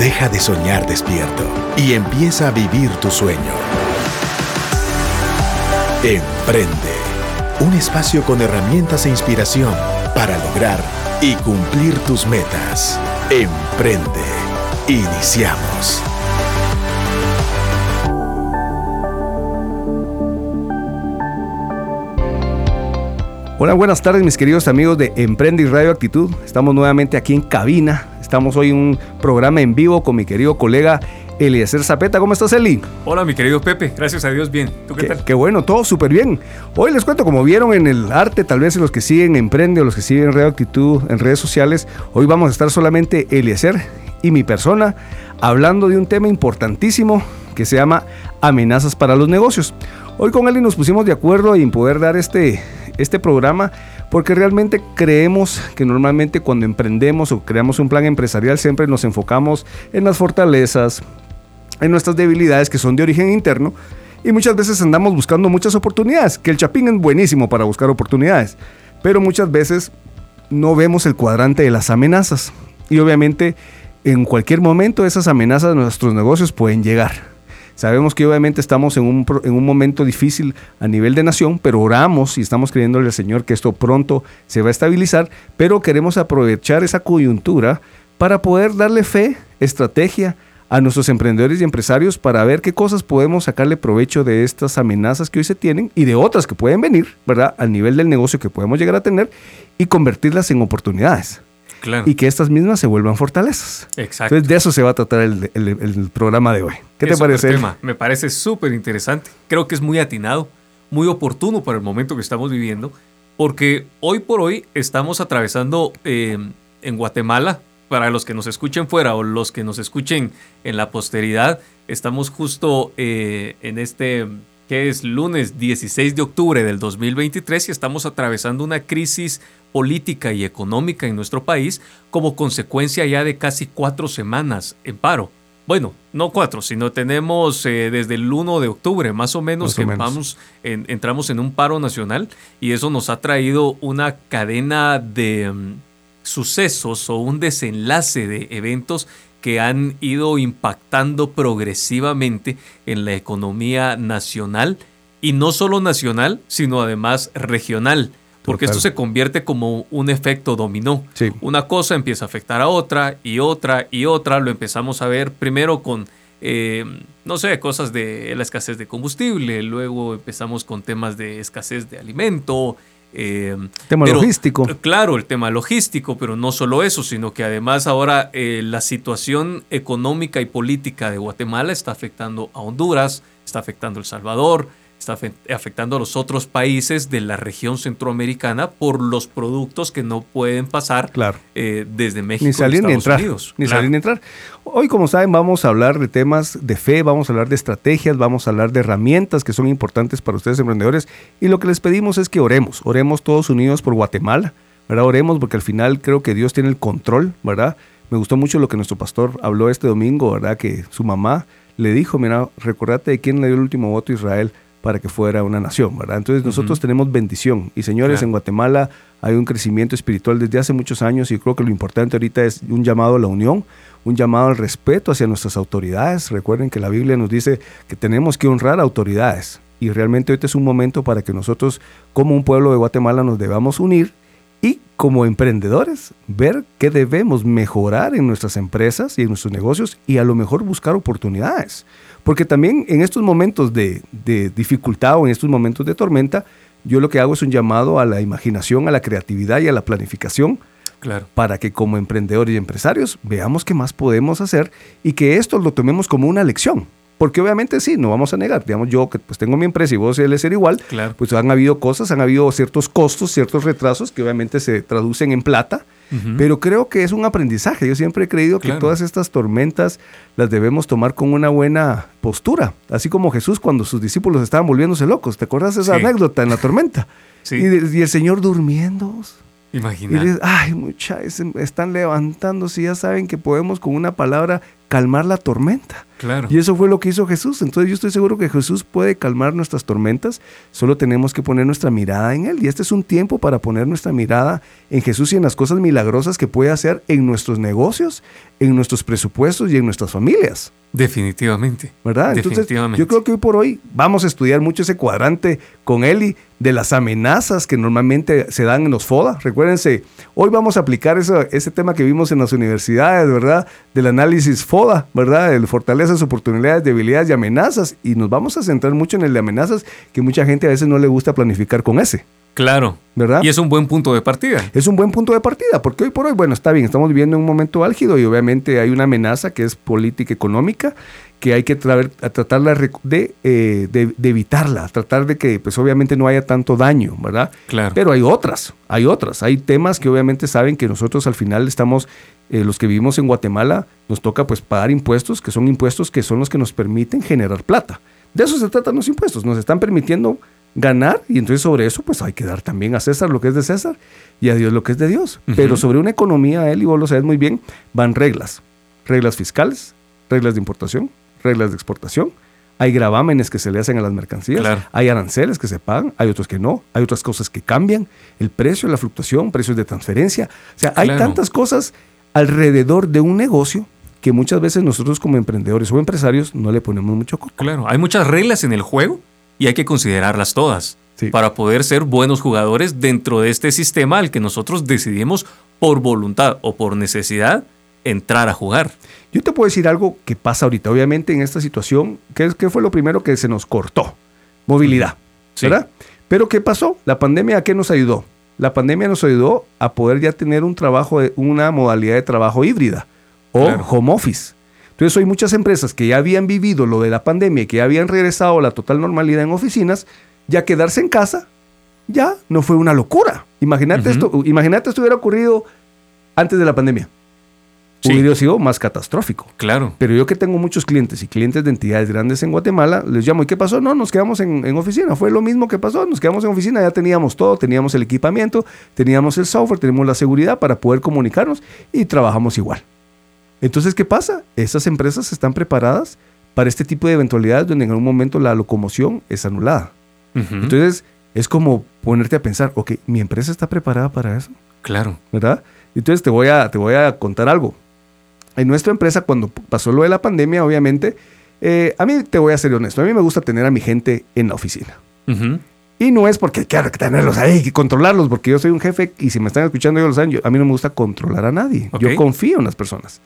Deja de soñar despierto y empieza a vivir tu sueño. Emprende. Un espacio con herramientas e inspiración para lograr y cumplir tus metas. Emprende. Iniciamos. Hola, buenas tardes mis queridos amigos de Emprende y Radio Actitud. Estamos nuevamente aquí en cabina. Estamos hoy en un programa en vivo con mi querido colega Eliezer Zapeta. ¿Cómo estás, Eli? Hola, mi querido Pepe. Gracias a Dios, bien. ¿Tú qué, tal? Qué bueno, todo súper bien. Hoy les cuento, como vieron en el arte, tal vez en los que siguen Emprende o los que siguen Radio Actitud en redes sociales, hoy vamos a estar solamente Eliezer y mi persona hablando de un tema importantísimo que se llama amenazas para los negocios. Hoy con Eli nos pusimos de acuerdo en poder dar este este programa porque realmente creemos que normalmente cuando emprendemos o creamos un plan empresarial siempre nos enfocamos en las fortalezas, en nuestras debilidades que son de origen interno y muchas veces andamos buscando muchas oportunidades, que el chapín es buenísimo para buscar oportunidades, pero muchas veces no vemos el cuadrante de las amenazas y obviamente en cualquier momento esas amenazas de nuestros negocios pueden llegar. Sabemos que obviamente estamos en un, en un momento difícil a nivel de nación, pero oramos y estamos creyéndole al Señor que esto pronto se va a estabilizar, pero queremos aprovechar esa coyuntura para poder darle fe, estrategia a nuestros emprendedores y empresarios para ver qué cosas podemos sacarle provecho de estas amenazas que hoy se tienen y de otras que pueden venir, ¿verdad? Al nivel del negocio que podemos llegar a tener y convertirlas en oportunidades y que estas mismas se vuelvan fortalezas. Exacto. Entonces de eso se va a tratar el, programa de hoy. ¿Qué te parece? Tema. Me parece súper interesante. Creo que es muy atinado, muy oportuno para el momento que estamos viviendo, porque hoy por hoy estamos atravesando eh, en Guatemala, para los que nos escuchen fuera o los que nos escuchen en la posteridad, estamos justo eh, en este que es lunes 16 de octubre del 2023 y estamos atravesando una crisis política y económica en nuestro país como consecuencia ya de casi cuatro semanas en paro. Bueno, no cuatro, sino tenemos eh, desde el 1 de octubre más o menos que Vamos, entramos en un paro nacional y eso nos ha traído una cadena de mm, sucesos o un desenlace de eventos que han ido impactando progresivamente en la economía nacional y no solo nacional, sino además regional. Porque esto se convierte como un efecto dominó. Una cosa empieza a afectar a otra y otra y otra. Lo empezamos a ver primero con, eh, no sé, cosas de la escasez de combustible. Luego empezamos con temas de escasez de alimento. Eh, tema logístico. Claro, el tema logístico, pero no solo eso, sino que además ahora eh, la situación económica y política de Guatemala está afectando a Honduras, está afectando a El Salvador, está afectando a los otros países de la región centroamericana por los productos que no pueden pasar eh, desde México ni salir ni entrar, Ni salir ni entrar. Hoy, como saben, vamos a hablar de temas de fe, vamos a hablar de estrategias, vamos a hablar de herramientas que son importantes para ustedes emprendedores. Y lo que les pedimos es que oremos, oremos todos unidos por Guatemala, ¿verdad? Oremos porque al final creo que Dios tiene el control, ¿verdad? Me gustó mucho lo que nuestro pastor habló este domingo, ¿verdad? Que su mamá le dijo, mira, recordate de quién le dio el último voto a Israel para que fuera una nación, ¿verdad? Entonces nosotros tenemos bendición y señores, en Guatemala hay un crecimiento espiritual desde hace muchos años y creo que lo importante ahorita es un llamado a la unión, un llamado al respeto hacia nuestras autoridades. Recuerden que la Biblia nos dice que tenemos que honrar autoridades y realmente ahorita es un momento para que nosotros como un pueblo de Guatemala nos debamos unir y como emprendedores ver qué debemos mejorar en nuestras empresas y en nuestros negocios y a lo mejor buscar oportunidades. Porque también en estos momentos de, dificultad o en estos momentos de tormenta, yo lo que hago es un llamado a la imaginación, a la creatividad y a la planificación. Claro. Para que como emprendedores y empresarios veamos qué más podemos hacer y que esto lo tomemos como una lección. Porque obviamente sí, no vamos a negar. Digamos, yo que pues tengo mi empresa y vos él ser igual, claro. pues han habido cosas, han habido ciertos costos, ciertos retrasos que obviamente se traducen en plata pero creo que es un aprendizaje. Yo siempre he creído que todas estas tormentas las debemos tomar con una buena postura. Así como Jesús cuando sus discípulos estaban volviéndose locos. ¿Te acuerdas esa anécdota en la tormenta? Sí. Y, el Señor durmiendo. Imagina. Y dices, ay, muchachos, están levantándose y ya saben que podemos con una palabra calmar la tormenta. Claro. Y eso fue lo que hizo Jesús. Entonces yo estoy seguro que Jesús puede calmar nuestras tormentas. Solo tenemos que poner nuestra mirada en Él. Y este es un tiempo para poner nuestra mirada en Jesús y en las cosas milagrosas que puede hacer en nuestros negocios, en nuestros presupuestos y en nuestras familias. Definitivamente. ¿Verdad? Entonces, yo creo que hoy por hoy vamos a estudiar mucho ese cuadrante con Eli de las amenazas que normalmente se dan en los FODA. Recuérdense, hoy vamos a aplicar eso, ese tema que vimos en las universidades, ¿verdad? Del análisis FODA, ¿verdad? El fortalezas, oportunidades, debilidades y amenazas. Y nos vamos a centrar mucho en el de amenazas, que mucha gente a veces no le gusta planificar con ese. Claro. ¿Verdad? Y es un buen punto de partida. Es un buen punto de partida, porque hoy por hoy, bueno, está bien, estamos viviendo un momento álgido y obviamente hay una amenaza que es política económica que hay que tratar de, eh, de, de, evitarla, tratar de que pues obviamente no haya tanto daño, ¿verdad? Claro. Pero hay otras, hay otras, hay temas que obviamente saben que nosotros al final estamos, eh, los que vivimos en Guatemala, nos toca pues pagar impuestos, que son impuestos que son los que nos permiten generar plata. De eso se tratan los impuestos, nos están permitiendo ganar y entonces sobre eso pues hay que dar también a César lo que es de César y a Dios lo que es de Dios. Pero sobre una economía, él y vos lo sabes muy bien, van reglas, reglas fiscales, reglas de importación, reglas de exportación, hay gravámenes que se le hacen a las mercancías, hay aranceles que se pagan, hay otros que no, hay otras cosas que cambian, el precio, la fluctuación, precios de transferencia, o sea, hay tantas cosas alrededor de un negocio que muchas veces nosotros como emprendedores o empresarios no le ponemos mucho coco. Claro, hay muchas reglas en el juego y hay que considerarlas todas para poder ser buenos jugadores dentro de este sistema al que nosotros decidimos por voluntad o por necesidad entrar a jugar. Yo te puedo decir algo que pasa ahorita, obviamente en esta situación, ¿qué, qué fue lo primero que se nos cortó? Movilidad, ¿verdad? Pero ¿qué pasó? La pandemia a qué nos ayudó? La pandemia nos ayudó a poder ya tener un trabajo, una modalidad de trabajo híbrida o home office. Entonces hay muchas empresas que ya habían vivido lo de la pandemia y que ya habían regresado a la total normalidad en oficinas, ya quedarse en casa ya no fue una locura. Imagínate esto, imagínate esto hubiera ocurrido antes de la pandemia. Hubiera sido más catastrófico. Claro. Pero yo que tengo muchos clientes y clientes de entidades grandes en Guatemala, les llamo, ¿y qué pasó? No, nos quedamos en, en, oficina. Fue lo mismo que pasó. Nos quedamos en oficina, ya teníamos todo, teníamos el equipamiento, teníamos el software, teníamos la seguridad para poder comunicarnos y trabajamos igual. Entonces, ¿qué pasa? Esas empresas están preparadas para este tipo de eventualidades donde en algún momento la locomoción es anulada. Entonces, es como ponerte a pensar, ok, mi empresa está preparada para eso. Claro. ¿Verdad? Entonces, te voy a, te voy a contar algo. En nuestra empresa, cuando pasó lo de la pandemia, obviamente, eh, a mí te voy a ser honesto, a mí me gusta tener a mi gente en la oficina. Y no es porque quiero tenerlos ahí, y controlarlos, porque yo soy un jefe y si me están escuchando, yo lo saben, a mí no me gusta controlar a nadie. Yo confío en las personas.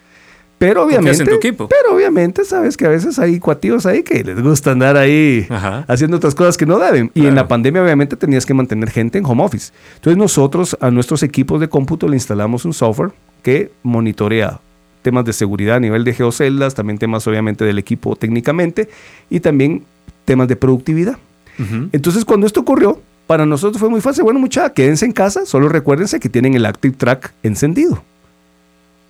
Pero obviamente, pero obviamente sabes que a veces hay cuativos ahí que les gusta andar ahí haciendo otras cosas que no deben. Y en la pandemia obviamente tenías que mantener gente en home office. Entonces nosotros a nuestros equipos de cómputo le instalamos un software que monitorea temas de seguridad a nivel de geoceldas, también temas obviamente del equipo técnicamente y también temas de productividad. Entonces cuando esto ocurrió, para nosotros fue muy fácil. Bueno, mucha, quédense en casa, solo recuérdense que tienen el Active Track encendido.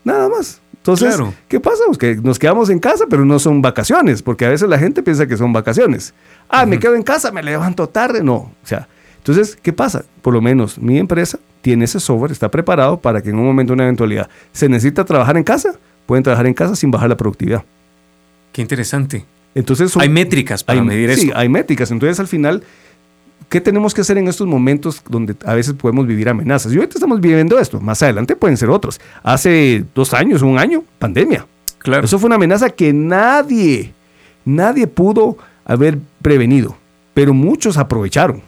Nada más. Entonces, ¿qué pasa? Pues que nos quedamos en casa, pero no son vacaciones, porque a veces la gente piensa que son vacaciones. Ah, me quedo en casa, me levanto tarde. No, o sea, entonces, ¿qué pasa? Por lo menos mi empresa tiene ese software, está preparado para que en un momento, una eventualidad, se necesita trabajar en casa, pueden trabajar en casa sin bajar la productividad. Qué interesante. Entonces, hay métricas para medir eso. Sí, hay métricas. Entonces, al final, ¿qué tenemos que hacer en estos momentos donde a veces podemos vivir amenazas? Y ahorita estamos viviendo esto, más adelante pueden ser otros. Hace dos años, un año, pandemia. Claro. Eso fue una amenaza que nadie, nadie pudo haber prevenido, pero muchos aprovecharon.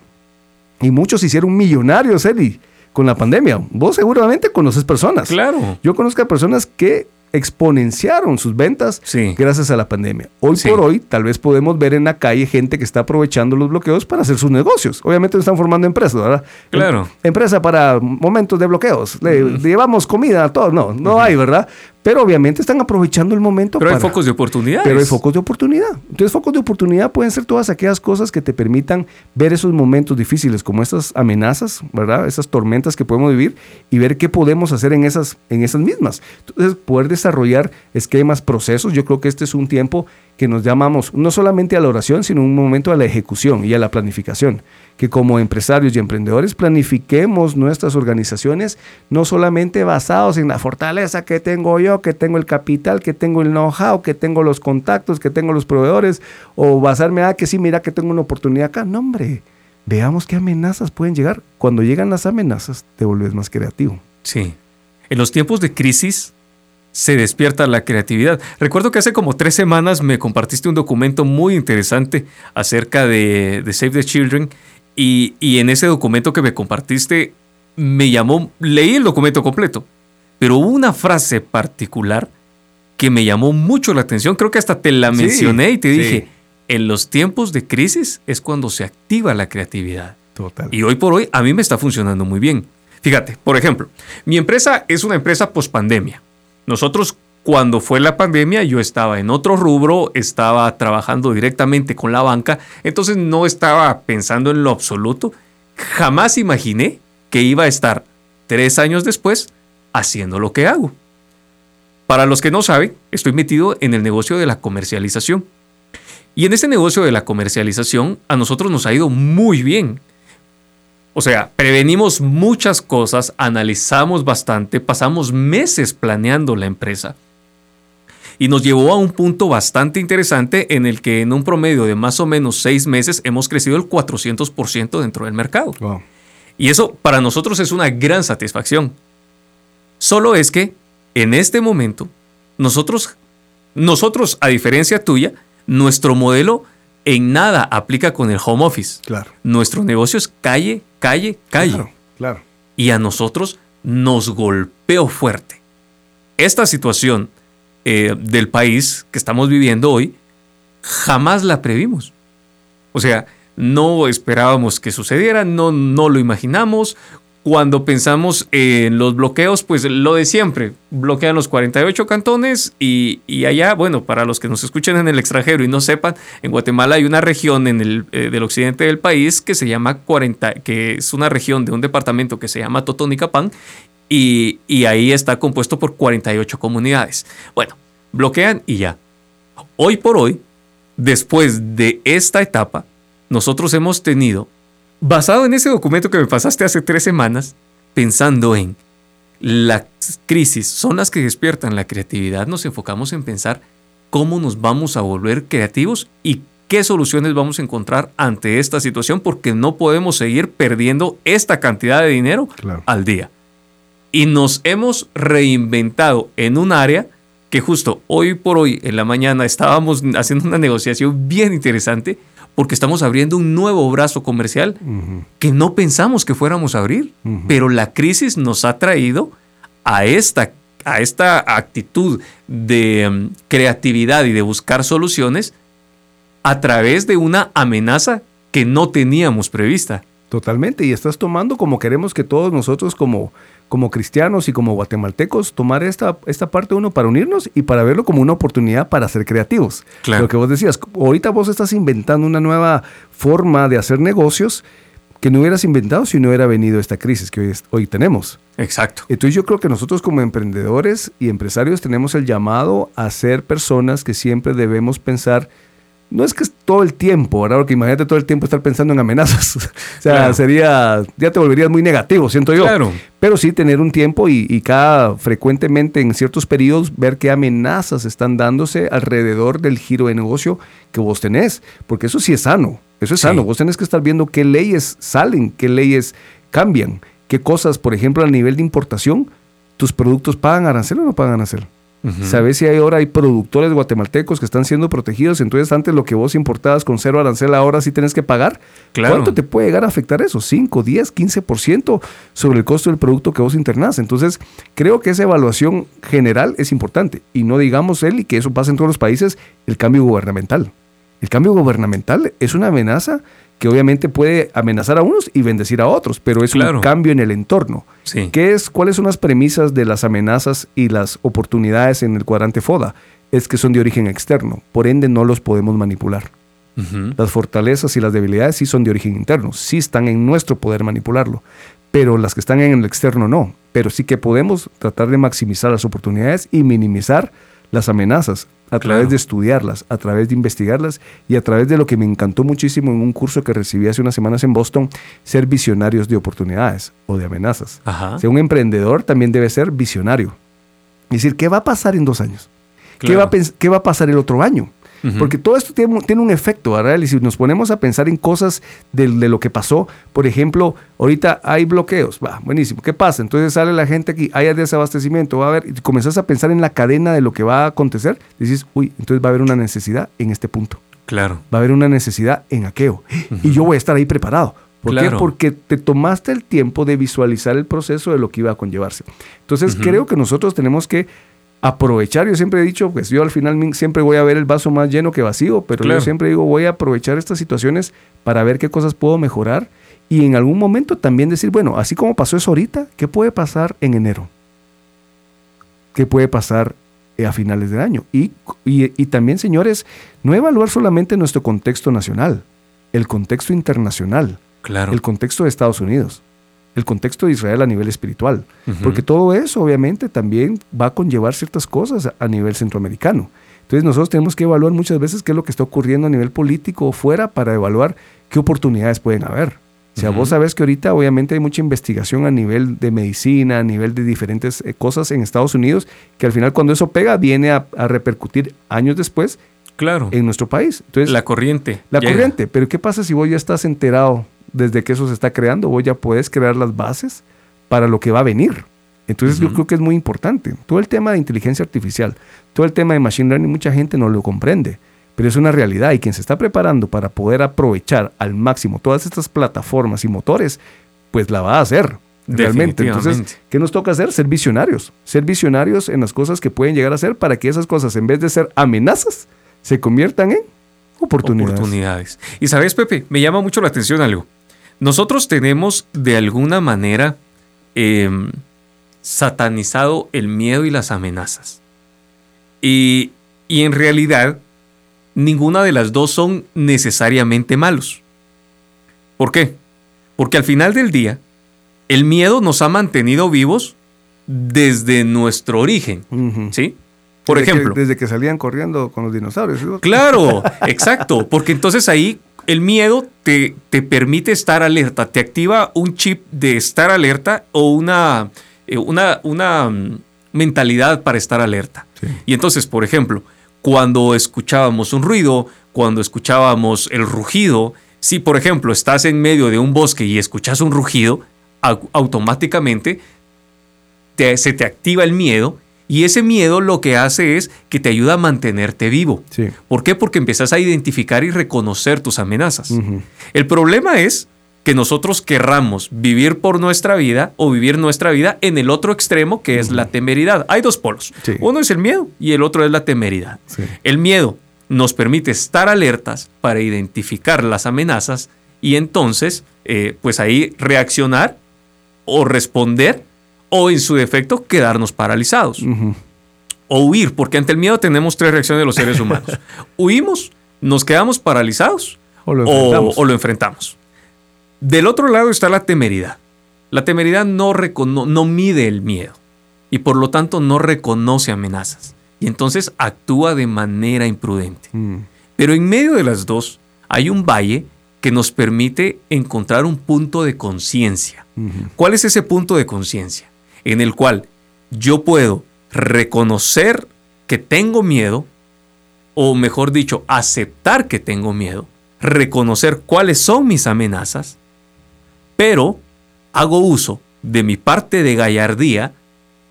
Y muchos hicieron millonarios, Eddie, con la pandemia. Vos seguramente conoces personas. Claro. Yo conozco a personas que exponenciaron sus ventas gracias a la pandemia. Hoy por hoy, tal vez podemos ver en la calle gente que está aprovechando los bloqueos para hacer sus negocios. Obviamente no están formando empresas, ¿verdad? Claro. Empresa para momentos de bloqueos. Le, llevamos comida a todos. No, no hay, ¿verdad? Pero obviamente están aprovechando el momento. Pero hay focos de oportunidad. Pero hay focos de oportunidad. Entonces, focos de oportunidad pueden ser todas aquellas cosas que te permitan ver esos momentos difíciles, como estas amenazas, ¿verdad? Esas tormentas que podemos vivir y ver qué podemos hacer en esas, en esas mismas. Entonces, poder desarrollar esquemas, procesos. Yo creo que este es un tiempo que nos llamamos no solamente a la oración, sino un momento a la ejecución y a la planificación. Que como empresarios y emprendedores planifiquemos nuestras organizaciones no solamente basados en la fortaleza que tengo yo, que tengo el capital, que tengo el know-how, que tengo los contactos, que tengo los proveedores, o basarme a que sí, mira que tengo una oportunidad acá. No, hombre, veamos qué amenazas pueden llegar. Cuando llegan las amenazas, te vuelves más creativo. Sí. En los tiempos de crisis, se despierta la creatividad. Recuerdo que hace como tres semanas me compartiste un documento muy interesante acerca de, Save the Children y, en ese documento que me compartiste me llamó, leí el documento completo, pero hubo una frase particular que me llamó mucho la atención, creo que hasta te la mencioné y te dije, en los tiempos de crisis es cuando se activa la creatividad. Total. Y hoy por hoy a mí me está funcionando muy bien. Fíjate, por ejemplo, mi empresa es una empresa post pandemia. Nosotros cuando fue la pandemia yo estaba en otro rubro, estaba trabajando directamente con la banca, entonces no estaba pensando en lo absoluto. Jamás imaginé que iba a estar tres años después haciendo lo que hago. Para los que no saben, estoy metido en el negocio de la comercialización. Y en este negocio de la comercialización a nosotros nos ha ido muy bien. O sea, prevenimos muchas cosas, analizamos bastante, pasamos meses planeando la empresa. Y nos llevó a un punto bastante interesante en el que en un promedio de más o menos seis meses hemos crecido el 400% dentro del mercado. Y eso para nosotros es una gran satisfacción. Solo es que en este momento, nosotros, nosotros a diferencia tuya, nuestro modelo en nada aplica con el home office. Claro. Nuestro negocio es calle, calle, calle. Claro, Y a nosotros nos golpeó fuerte. Esta situación eh, del país que estamos viviendo hoy, jamás la previmos. O sea, no esperábamos que sucediera, no, no lo imaginamos cuando pensamos en los bloqueos, pues lo de siempre, bloquean los 48 cantones y, allá, bueno, para los que nos escuchen en el extranjero y no sepan, en Guatemala hay una región en el, eh, del occidente del país que se llama 40, que es una región de un departamento que se llama Totonicapán y, y ahí está compuesto por 48 comunidades. Bueno, bloquean y ya. Hoy por hoy, después de esta etapa, nosotros hemos tenido Basado en ese documento que me pasaste hace tres semanas, pensando en las crisis son las que despiertan la creatividad, nos enfocamos en pensar cómo nos vamos a volver creativos y qué soluciones vamos a encontrar ante esta situación, porque no podemos seguir perdiendo esta cantidad de dinero al día. Y nos hemos reinventado en un área que justo hoy por hoy, en la mañana, estábamos haciendo una negociación bien interesante porque estamos abriendo un nuevo brazo comercial que no pensamos que fuéramos a abrir, pero la crisis nos ha traído a esta, a esta actitud de mm, creatividad y de buscar soluciones a través de una amenaza que no teníamos prevista. Totalmente, y estás tomando como queremos que todos nosotros como, como cristianos y como guatemaltecos tomar esta, esta parte uno para unirnos y para verlo como una oportunidad para ser creativos. Claro. Lo que vos decías, ahorita vos estás inventando una nueva forma de hacer negocios que no hubieras inventado si no hubiera venido esta crisis que hoy, hoy tenemos. Exacto. Entonces yo creo que nosotros como emprendedores y empresarios tenemos el llamado a ser personas que siempre debemos pensar no es que es todo el tiempo, ¿verdad? Porque imagínate todo el tiempo estar pensando en amenazas. o sea, sería, ya te volverías muy negativo, siento yo. Claro. Pero sí tener un tiempo y, y, cada frecuentemente en ciertos periodos ver qué amenazas están dándose alrededor del giro de negocio que vos tenés. Porque eso sí es sano. Eso es sano. Vos tenés que estar viendo qué leyes salen, qué leyes cambian, qué cosas, por ejemplo, a nivel de importación, tus productos pagan arancel o no pagan arancel. ¿Sabes si hay ahora hay productores guatemaltecos que están siendo protegidos? Entonces, antes lo que vos importabas con cero arancel, ahora sí tienes que pagar. ¿Cuánto te puede llegar a afectar eso? ¿5, 10, 15% sobre el costo del producto que vos internás? Entonces, creo que esa evaluación general es importante. Y no digamos él y que eso pasa en todos los países, el cambio gubernamental. El cambio gubernamental es una amenaza que obviamente puede amenazar a unos y bendecir a otros, pero es un cambio en el entorno. ¿Qué es, ¿Cuáles son las premisas de las amenazas y las oportunidades en el cuadrante FODA? Es que son de origen externo, por ende no los podemos manipular. Las fortalezas y las debilidades sí son de origen interno, sí están en nuestro poder manipularlo, pero las que están en el externo no. Pero sí que podemos tratar de maximizar las oportunidades y minimizar las amenazas a través de estudiarlas, a través de investigarlas y a través de lo que me encantó muchísimo en un curso que recibí hace unas semanas en Boston, ser visionarios de oportunidades o de amenazas. O un emprendedor también debe ser visionario. Es decir, ¿qué va a pasar en dos años? ¿Qué, va a ¿Qué va a pasar el otro año? Porque todo esto tiene, un efecto, ¿verdad? Y si nos ponemos a pensar en cosas de, lo que pasó, por ejemplo, ahorita hay bloqueos, va, buenísimo, ¿qué pasa? Entonces sale la gente aquí, hay desabastecimiento, va a haber, y comenzás a pensar en la cadena de lo que va a acontecer, dices, uy, entonces va a haber una necesidad en este punto. Claro. Va a haber una necesidad en aquello. Y yo voy a estar ahí preparado. ¿Por qué? Porque te tomaste el tiempo de visualizar el proceso de lo que iba a conllevarse. Entonces, creo que nosotros tenemos que aprovechar. Yo siempre he dicho, pues yo al final siempre voy a ver el vaso más lleno que vacío, pero yo siempre digo, voy a aprovechar estas situaciones para ver qué cosas puedo mejorar y en algún momento también decir, bueno, así como pasó eso ahorita, ¿qué puede pasar en enero? ¿Qué puede pasar eh, a finales del año? Y, y también, señores, no evaluar solamente nuestro contexto nacional, el contexto internacional, claro. el contexto de Estados Unidos el contexto de Israel a nivel espiritual, porque todo eso obviamente también va a conllevar ciertas cosas a nivel centroamericano. Entonces nosotros tenemos que evaluar muchas veces qué es lo que está ocurriendo a nivel político o fuera para evaluar qué oportunidades pueden haber. O sea, vos sabés que ahorita obviamente hay mucha investigación a nivel de medicina, a nivel de diferentes eh, cosas en Estados Unidos, que al final cuando eso pega viene a, repercutir años después claro. en nuestro país. Entonces, la corriente. La corriente, pero ¿qué pasa si vos ya estás enterado desde que eso se está creando, vos ya puedes crear las bases para lo que va a venir. Entonces yo creo que es muy importante. Todo el tema de inteligencia artificial, todo el tema de machine learning, mucha gente no lo comprende, pero es una realidad y quien se está preparando para poder aprovechar al máximo todas estas plataformas y motores, pues la va a hacer. Realmente. Entonces, ¿qué nos toca hacer? Ser visionarios. Ser visionarios en las cosas que pueden llegar a ser para que esas cosas, en vez de ser amenazas, se conviertan en oportunidades. oportunidades. Y sabes, Pepe, me llama mucho la atención algo. Nosotros tenemos de alguna manera em, satanizado el miedo y las amenazas. Y, y en realidad, ninguna de las dos son necesariamente malos. ¿Por qué? Porque al final del día, el miedo nos ha mantenido vivos desde nuestro origen. ¿Sí? Por ejemplo. desde que salían corriendo con los dinosaurios. Claro, exacto. Porque entonces ahí el miedo te, te, permite estar alerta, te activa un chip de estar alerta o una, eh, una, una mm, mentalidad para estar alerta. Y entonces, por ejemplo, cuando escuchábamos un ruido, cuando escuchábamos el rugido, si por ejemplo estás en medio de un bosque y escuchas un rugido, automáticamente se te activa el miedo y ese miedo lo que hace es que te ayuda a mantenerte vivo. ¿Por qué? Porque empiezas a identificar y reconocer tus amenazas. El problema es que nosotros querramos vivir por nuestra vida o vivir nuestra vida en el otro extremo que es la temeridad. Hay dos polos. Uno es el miedo y el otro es la temeridad. El miedo nos permite estar alertas para identificar las amenazas y entonces, eh, pues ahí reaccionar o responder o en su defecto quedarnos paralizados. O huir, porque ante el miedo tenemos tres reacciones de los seres humanos. Huimos, nos quedamos paralizados o lo, enfrentamos. Del otro lado está la temeridad. La temeridad no, no mide el miedo y por lo tanto no reconoce amenazas y entonces actúa de manera imprudente. Mm. Pero en medio de las dos hay un valle que nos permite encontrar un punto de conciencia. ¿Cuál es ese punto de conciencia? En el cual yo puedo reconocer que tengo miedo, o mejor dicho, aceptar que tengo miedo, reconocer cuáles son mis amenazas, pero hago uso de mi parte de gallardía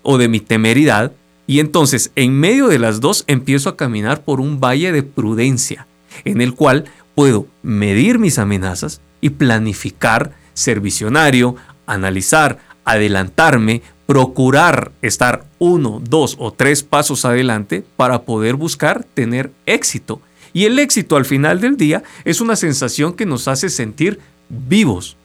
o de mi temeridad, y entonces en medio de las dos empiezo a caminar por un valle de prudencia, en el cual puedo medir mis amenazas y planificar, ser visionario, analizar, adelantarme, procurar estar uno, dos o tres pasos adelante para poder buscar tener éxito. Y el éxito al final del día es una sensación que nos hace sentir vivos.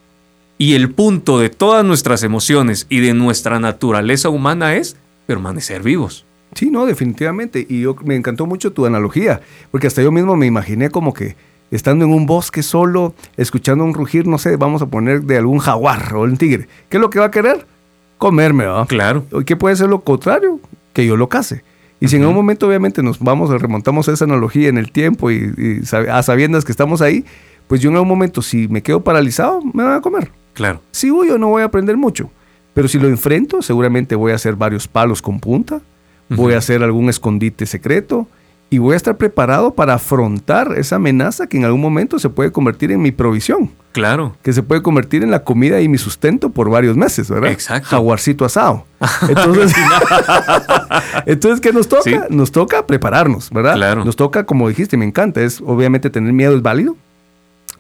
Y el punto de todas nuestras emociones y de nuestra naturaleza humana es permanecer vivos. Sí, no, definitivamente. Y yo me encantó mucho tu analogía, porque hasta yo mismo me imaginé como que estando en un bosque solo, escuchando un rugir, no sé, vamos a poner de algún jaguar o un tigre. ¿Qué es lo que va a querer? comerme, ¿verdad? Claro. ¿Qué puede ser lo contrario? Que yo lo case. Y si en algún momento obviamente nos vamos, remontamos a esa analogía en el tiempo y, a sabiendas que estamos ahí, pues yo en algún momento si me quedo paralizado, me van a comer. Claro. Si huyo no voy a aprender mucho, pero si lo enfrento, seguramente voy a hacer varios palos con punta, voy a hacer algún escondite secreto, y voy a estar preparado para afrontar esa amenaza que en algún momento se puede convertir en mi provisión. Claro. Que se puede convertir en la comida y mi sustento por varios meses, ¿verdad? Exacto. Jaguarcito asado. Entonces, entonces ¿qué nos toca? Nos toca prepararnos, ¿verdad? Claro. Nos toca, como dijiste, me encanta, es obviamente tener miedo es válido,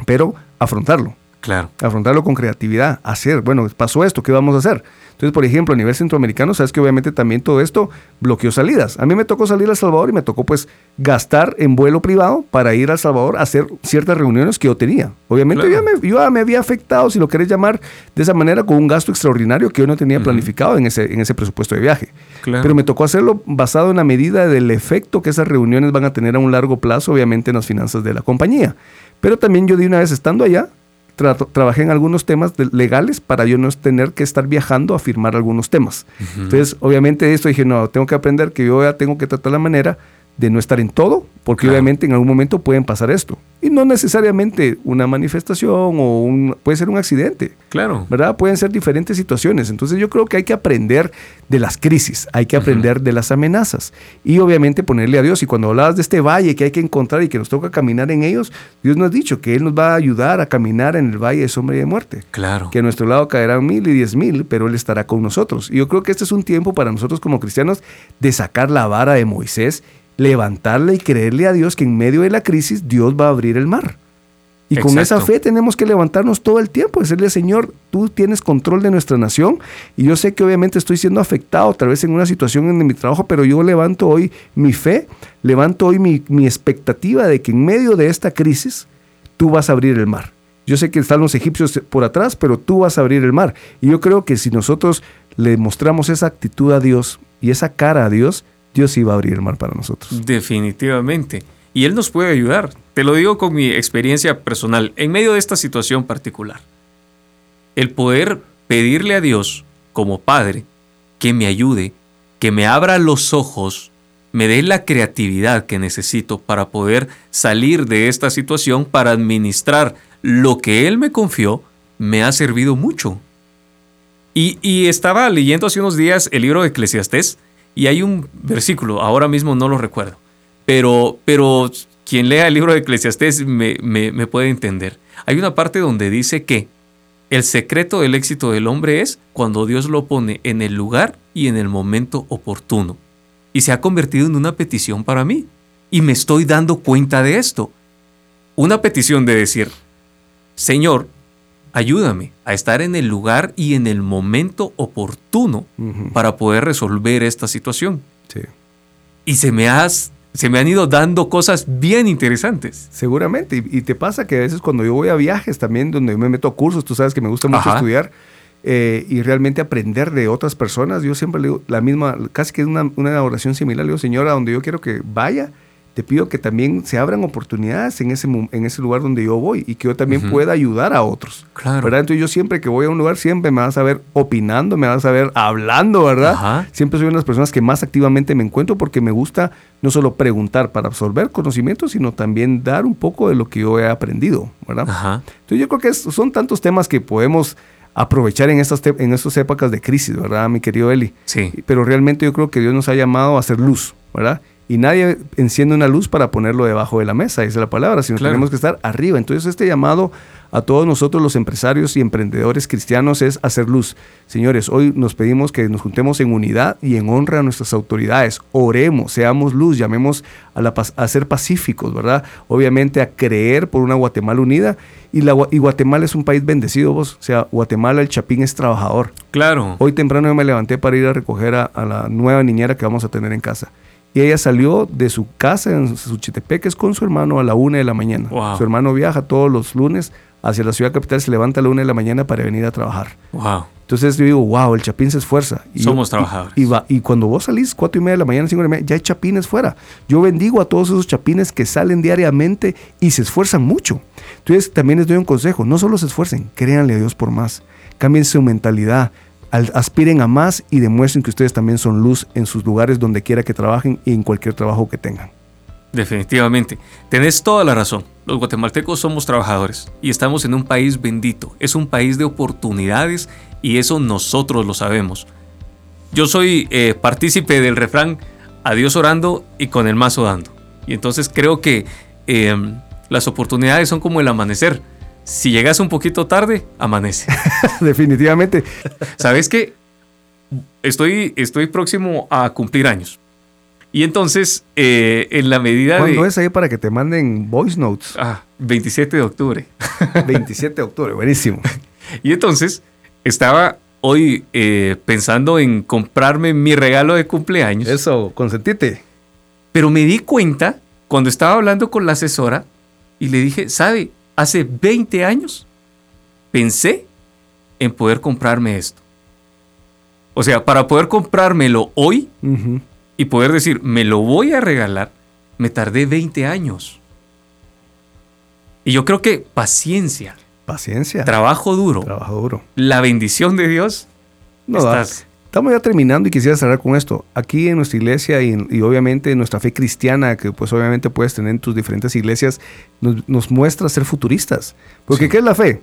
pero afrontarlo. Claro. Afrontarlo con creatividad, hacer, bueno, pasó esto, ¿qué vamos a hacer? Entonces, por ejemplo, a nivel centroamericano, sabes que obviamente también todo esto bloqueó salidas. A mí me tocó salir a El Salvador y me tocó pues gastar en vuelo privado para ir a El Salvador a hacer ciertas reuniones que yo tenía. Obviamente yo, ya me, había afectado, si lo querés llamar de esa manera, con un gasto extraordinario que yo no tenía planificado en ese, en ese presupuesto de viaje. Pero me tocó hacerlo basado en la medida del efecto que esas reuniones van a tener a un largo plazo, obviamente, en las finanzas de la compañía. Pero también yo de una vez estando allá, trabajé en algunos temas legales para yo no tener que estar viajando a firmar algunos temas. Entonces, obviamente esto dije, no, tengo que aprender que yo ya tengo que tratar la manera de no estar en todo, porque obviamente en algún momento pueden pasar esto. Y no necesariamente una manifestación o un, puede ser un accidente. Claro. ¿Verdad? Pueden ser diferentes situaciones. Entonces yo creo que hay que aprender de las crisis, hay que aprender de las amenazas y obviamente ponerle a Dios. Y cuando hablabas de este valle que hay que encontrar y que nos toca caminar en ellos, Dios nos ha dicho que Él nos va a ayudar a caminar en el valle de sombra y de muerte. Claro. Que a nuestro lado caerán mil y diez mil, pero Él estará con nosotros. Y yo creo que este es un tiempo para nosotros como cristianos de sacar la vara de Moisés levantarle y creerle a Dios que en medio de la crisis Dios va a abrir el mar. Y con esa fe tenemos que levantarnos todo el tiempo, decirle, Señor, tú tienes control de nuestra nación y yo sé que obviamente estoy siendo afectado tal vez en una situación en mi trabajo, pero yo levanto hoy mi fe, levanto hoy mi, mi expectativa de que en medio de esta crisis tú vas a abrir el mar. Yo sé que están los egipcios por atrás, pero tú vas a abrir el mar. Y yo creo que si nosotros le mostramos esa actitud a Dios y esa cara a Dios, Dios iba a abrir el mar para nosotros. Definitivamente. Y Él nos puede ayudar. Te lo digo con mi experiencia personal, en medio de esta situación particular. El poder pedirle a Dios, como Padre, que me ayude, que me abra los ojos, me dé la creatividad que necesito para poder salir de esta situación, para administrar lo que Él me confió, me ha servido mucho. Y, y estaba leyendo hace unos días el libro de Eclesiastés, y hay un versículo, ahora mismo no lo recuerdo, pero, pero quien lea el libro de Eclesiastés me, me, puede entender. Hay una parte donde dice que el secreto del éxito del hombre es cuando Dios lo pone en el lugar y en el momento oportuno. Y se ha convertido en una petición para mí. Y me estoy dando cuenta de esto. Una petición de decir, Señor, ayúdame a estar en el lugar y en el momento oportuno para poder resolver esta situación. Y se me, has, se me han ido dando cosas bien interesantes. Seguramente. Y, te pasa que a veces cuando yo voy a viajes también, donde me meto a cursos, tú sabes que me gusta mucho estudiar. Eh, y realmente aprender de otras personas, yo siempre le digo la misma, casi que es una, una oración similar, le digo, Señora, donde yo quiero que vaya, te pido que también se abran oportunidades en ese, en ese lugar donde yo voy y que yo también pueda ayudar a otros. Claro. ¿verdad? Entonces yo siempre que voy a un lugar, siempre me vas a ver opinando, me vas a ver hablando, ¿verdad? Siempre soy una de las personas que más activamente me encuentro porque me gusta no solo preguntar para absorber conocimientos, sino también dar un poco de lo que yo he aprendido, ¿verdad? Entonces yo creo que son tantos temas que podemos aprovechar en estas, en estas épocas de crisis, ¿verdad, mi querido Eli? Sí. Pero realmente yo creo que Dios nos ha llamado a hacer luz, ¿verdad? Y nadie enciende una luz para ponerlo debajo de la mesa, dice la palabra, sino tenemos que estar arriba. Entonces este llamado a todos nosotros los empresarios y emprendedores cristianos es hacer luz. Señores, hoy nos pedimos que nos juntemos en unidad y en honra a nuestras autoridades. Oremos, seamos luz, llamemos a, la, a ser pacíficos, ¿verdad? Obviamente a creer por una Guatemala unida. Y, la, y Guatemala es un país bendecido, vos. O sea, Guatemala, el Chapín es trabajador. Claro. Hoy temprano yo me levanté para ir a recoger a la nueva niñera que vamos a tener en casa. Y ella salió de su casa en Suchitepeques con su hermano a la una de la mañana. Su hermano viaja todos los lunes hacia la ciudad capital, se levanta a la una de la mañana para venir a trabajar. Wow. Entonces yo digo, wow, el Chapín se esfuerza. Y Somos trabajadores. Y, va, y, cuando vos salís cuatro y media de la mañana, cinco de la mañana, ya hay chapines fuera. Yo bendigo a todos esos chapines que salen diariamente y se esfuerzan mucho. Entonces también les doy un consejo, no solo se esfuercen, créanle a Dios por más. Cambien su mentalidad, aspiren a más y demuestren que ustedes también son luz en sus lugares donde quiera que trabajen y en cualquier trabajo que tengan. Definitivamente. Tenés toda la razón. Los guatemaltecos somos trabajadores y estamos en un país bendito. Es un país de oportunidades y eso nosotros lo sabemos. Yo soy eh, partícipe del refrán a Dios orando y con el mazo dando. Y entonces creo que em, las oportunidades son como el amanecer. Si llegas un poquito tarde, amanece. Definitivamente. ¿Sabes qué? Estoy, estoy próximo a cumplir años. Y entonces, eh, en la medida ¿Cuándo es ahí para que te manden voice notes? Ah, 27 de octubre. 27 de octubre, buenísimo. y entonces, estaba hoy eh, pensando en comprarme mi regalo de cumpleaños. Eso, consentite. Pero me di cuenta cuando estaba hablando con la asesora y le dije, ¿sabe? Hace 20 años pensé en poder comprarme esto. O sea, para poder comprármelo hoy, y poder decir, me lo voy a regalar, me tardé 20 años. Y yo creo que paciencia. Paciencia. Trabajo duro. Trabajo duro. La bendición de Dios. No, Estamos ya terminando y quisiera cerrar con esto. Aquí en nuestra iglesia y, obviamente en nuestra fe cristiana, que pues obviamente puedes tener en tus diferentes iglesias, nos, muestra ser futuristas. Porque ¿qué es la fe?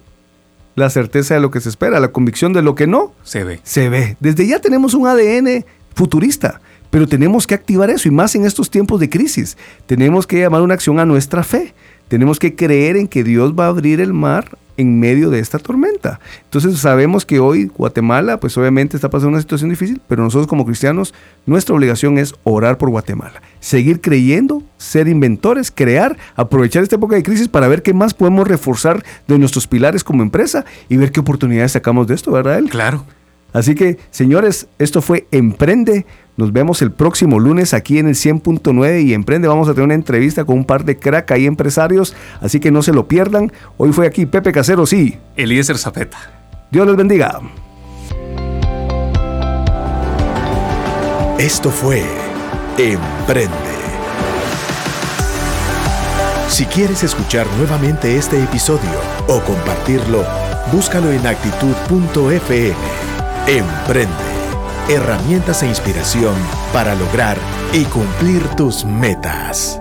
La certeza de lo que se espera, la convicción de lo que no se ve. Se ve. Desde ya tenemos un ADN futurista. Pero tenemos que activar eso y más en estos tiempos de crisis. Tenemos que llamar una acción a nuestra fe. Tenemos que creer en que Dios va a abrir el mar en medio de esta tormenta. Entonces sabemos que hoy Guatemala, pues obviamente está pasando una situación difícil, pero nosotros como cristianos, nuestra obligación es orar por Guatemala, seguir creyendo, ser inventores, crear, aprovechar esta época de crisis para ver qué más podemos reforzar de nuestros pilares como empresa y ver qué oportunidades sacamos de esto, ¿verdad? Él? Claro. Así que, señores, esto fue Emprende. Nos vemos el próximo lunes aquí en el 100.9 y Emprende. Vamos a tener una entrevista con un par de crack y empresarios, así que no se lo pierdan. Hoy fue aquí Pepe Casero, sí. Eliezer Zapeta. Dios les bendiga. Esto fue Emprende. Si quieres escuchar nuevamente este episodio o compartirlo, búscalo en actitud.fm. Emprende. Herramientas e inspiración para lograr y cumplir tus metas.